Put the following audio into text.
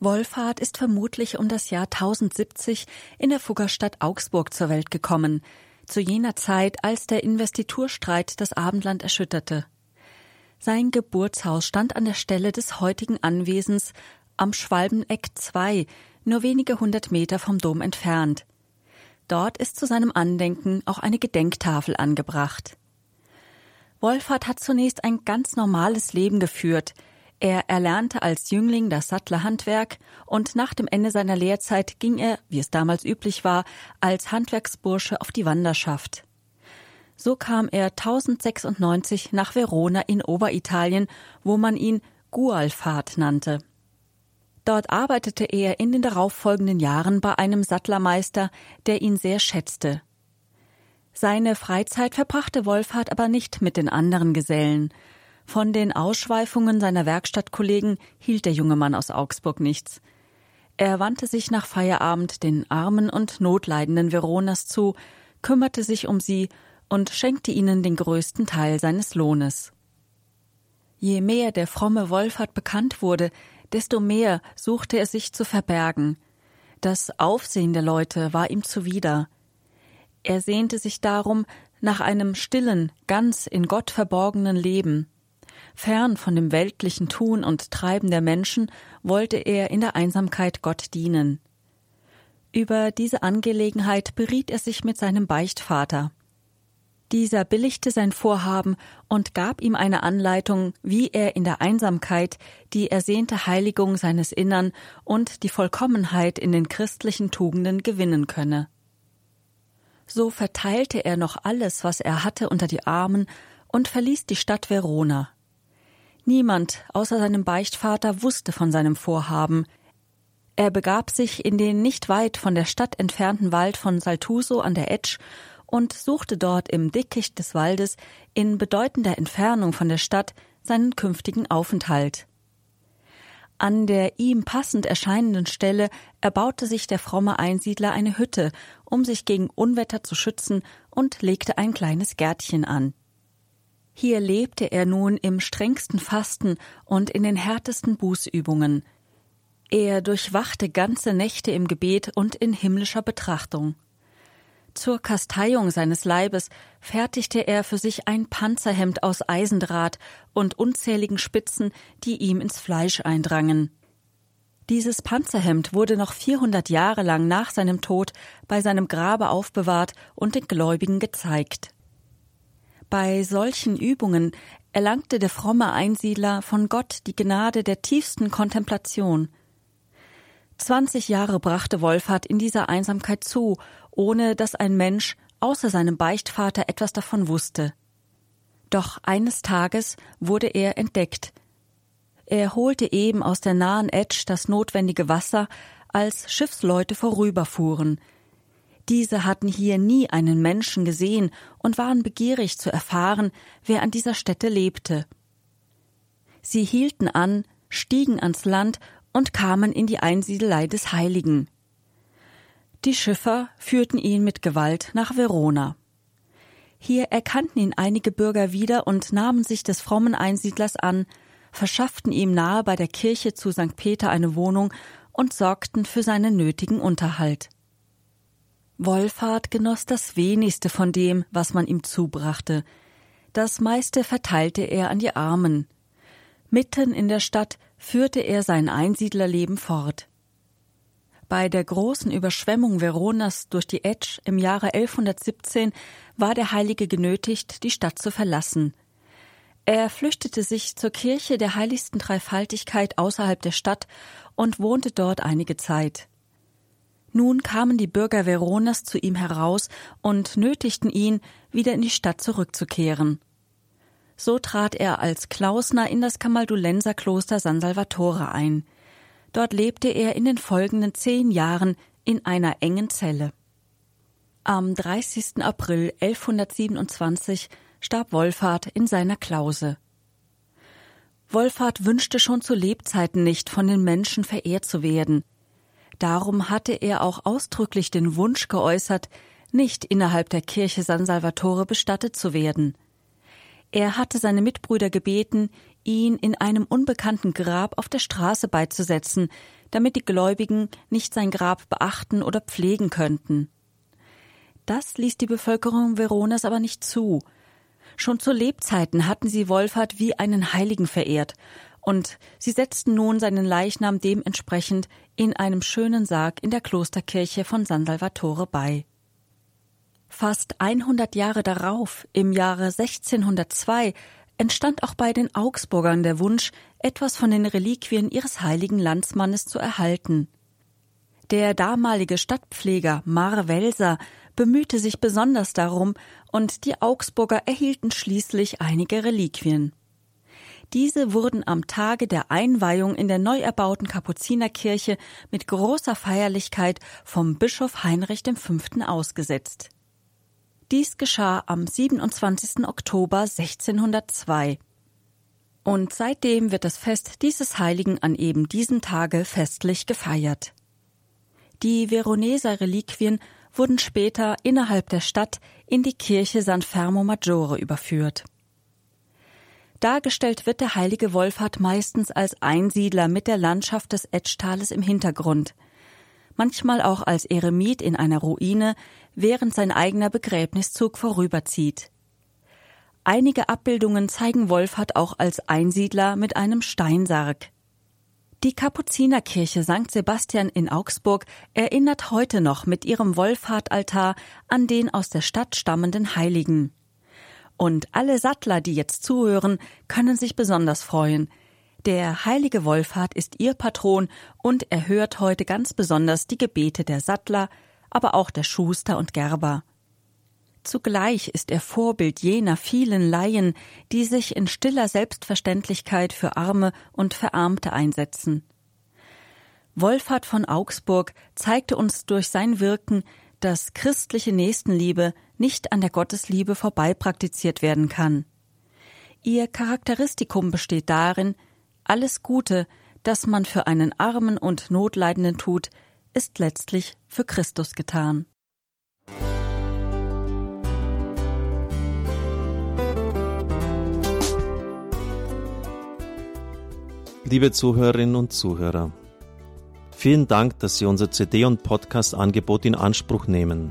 Wolfhard ist vermutlich um das Jahr 1070 in der Fuggerstadt Augsburg zur Welt gekommen, zu jener Zeit, als der Investiturstreit das Abendland erschütterte. Sein Geburtshaus stand an der Stelle des heutigen Anwesens am Schwalbeneck 2, nur wenige hundert Meter vom Dom entfernt. Dort ist zu seinem Andenken auch eine Gedenktafel angebracht. Wolfhard hat zunächst ein ganz normales Leben geführt. Er erlernte als Jüngling das Sattlerhandwerk und nach dem Ende seiner Lehrzeit ging er, wie es damals üblich war, als Handwerksbursche auf die Wanderschaft. So kam er 1096 nach Verona in Oberitalien, wo man ihn Gualfahrt nannte. Dort arbeitete er in den darauffolgenden Jahren bei einem Sattlermeister, der ihn sehr schätzte. Seine Freizeit verbrachte Wolfhard aber nicht mit den anderen Gesellen. Von den Ausschweifungen seiner Werkstattkollegen hielt der junge Mann aus Augsburg nichts. Er wandte sich nach Feierabend den armen und notleidenden Veronas zu, kümmerte sich um sie und schenkte ihnen den größten Teil seines Lohnes. Je mehr der fromme Wolfhard bekannt wurde, desto mehr suchte er sich zu verbergen. Das Aufsehen der Leute war ihm zuwider. Er sehnte sich darum nach einem stillen, ganz in Gott verborgenen Leben. Fern von dem weltlichen Tun und Treiben der Menschen wollte er in der Einsamkeit Gott dienen. Über diese Angelegenheit beriet er sich mit seinem Beichtvater. Dieser billigte sein Vorhaben und gab ihm eine Anleitung, wie er in der Einsamkeit die ersehnte Heiligung seines Innern und die Vollkommenheit in den christlichen Tugenden gewinnen könne. So verteilte er noch alles, was er hatte, unter die Armen und verließ die Stadt Verona. Niemand außer seinem Beichtvater wusste von seinem Vorhaben. Er begab sich in den nicht weit von der Stadt entfernten Wald von Saltuso an der Etsch und suchte dort im Dickicht des Waldes in bedeutender Entfernung von der Stadt seinen künftigen Aufenthalt. An der ihm passend erscheinenden Stelle erbaute sich der fromme Einsiedler eine Hütte, um sich gegen Unwetter zu schützen, und legte ein kleines Gärtchen an. Hier lebte er nun im strengsten Fasten und in den härtesten Bußübungen. Er durchwachte ganze Nächte im Gebet und in himmlischer Betrachtung. Zur Kasteiung seines Leibes fertigte er für sich ein Panzerhemd aus Eisendraht und unzähligen Spitzen, die ihm ins Fleisch eindrangen. Dieses Panzerhemd wurde noch 400 Jahre lang nach seinem Tod bei seinem Grabe aufbewahrt und den Gläubigen gezeigt. Bei solchen Übungen erlangte der fromme Einsiedler von Gott die Gnade der tiefsten Kontemplation. Zwanzig Jahre brachte Wolfhard in dieser Einsamkeit zu, ohne dass ein Mensch außer seinem Beichtvater etwas davon wusste. Doch eines Tages wurde er entdeckt. Er holte eben aus der nahen Etsch das notwendige Wasser, als Schiffsleute vorüberfuhren, diese hatten hier nie einen Menschen gesehen und waren begierig zu erfahren, wer an dieser Stätte lebte. Sie hielten an, stiegen ans Land und kamen in die Einsiedelei des Heiligen. Die Schiffer führten ihn mit Gewalt nach Verona. Hier erkannten ihn einige Bürger wieder und nahmen sich des frommen Einsiedlers an, verschafften ihm nahe bei der Kirche zu St. Peter eine Wohnung und sorgten für seinen nötigen Unterhalt. Wolfhard genoss das wenigste von dem, was man ihm zubrachte. Das meiste verteilte er an die Armen. Mitten in der Stadt führte er sein Einsiedlerleben fort. Bei der großen Überschwemmung Veronas durch die Etsch im Jahre 1117 war der Heilige genötigt, die Stadt zu verlassen. Er flüchtete sich zur Kirche der heiligsten Dreifaltigkeit außerhalb der Stadt und wohnte dort einige Zeit. Nun kamen die Bürger Veronas zu ihm heraus und nötigten ihn, wieder in die Stadt zurückzukehren. So trat er als Klausner in das Kamaldulenserkloster San Salvatore ein. Dort lebte er in den folgenden zehn Jahren in einer engen Zelle. Am 30. April 1127 starb Wolfhard in seiner Klause. Wolfhard wünschte schon zu Lebzeiten nicht, von den Menschen verehrt zu werden. Darum hatte er auch ausdrücklich den Wunsch geäußert, nicht innerhalb der Kirche San Salvatore bestattet zu werden. Er hatte seine Mitbrüder gebeten, ihn in einem unbekannten Grab auf der Straße beizusetzen, damit die Gläubigen nicht sein Grab beachten oder pflegen könnten. Das ließ die Bevölkerung Veronas aber nicht zu. Schon zu Lebzeiten hatten sie Wolfhard wie einen Heiligen verehrt, und sie setzten nun seinen Leichnam dementsprechend in einem schönen Sarg in der Klosterkirche von San Salvatore bei. Fast 100 Jahre darauf, im Jahre 1602, entstand auch bei den Augsburgern der Wunsch, etwas von den Reliquien ihres heiligen Landsmannes zu erhalten. Der damalige Stadtpfleger Mar Welser bemühte sich besonders darum, und die Augsburger erhielten schließlich einige Reliquien. Diese wurden am Tage der Einweihung in der neu erbauten Kapuzinerkirche mit großer Feierlichkeit vom Bischof Heinrich V. ausgesetzt. Dies geschah am 27. Oktober 1602. Und seitdem wird das Fest dieses Heiligen an eben diesem Tage festlich gefeiert. Die Veroneser Reliquien wurden später innerhalb der Stadt in die Kirche San Fermo Maggiore überführt. Dargestellt wird der heilige Wolfhard meistens als Einsiedler mit der Landschaft des Etchtales im Hintergrund – manchmal auch als Eremit in einer Ruine, während sein eigener Begräbniszug vorüberzieht. Einige Abbildungen zeigen Wolfhard auch als Einsiedler mit einem Steinsarg. Die Kapuzinerkirche St. Sebastian in Augsburg erinnert heute noch mit ihrem Wolfhardaltar an den aus der Stadt stammenden Heiligen. Und alle Sattler, die jetzt zuhören, können sich besonders freuen, der heilige Wolfhard ist ihr Patron und er hört heute ganz besonders die Gebete der Sattler, aber auch der Schuster und Gerber. Zugleich ist er Vorbild jener vielen Laien, die sich in stiller Selbstverständlichkeit für Arme und Verarmte einsetzen. Wolfhard von Augsburg zeigte uns durch sein Wirken, dass christliche Nächstenliebe nicht an der Gottesliebe vorbei praktiziert werden kann. Ihr Charakteristikum besteht darin, alles Gute, das man für einen Armen und Notleidenden tut, ist letztlich für Christus getan. Liebe Zuhörerinnen und Zuhörer, vielen Dank, dass Sie unser CD- und Podcast-Angebot in Anspruch nehmen.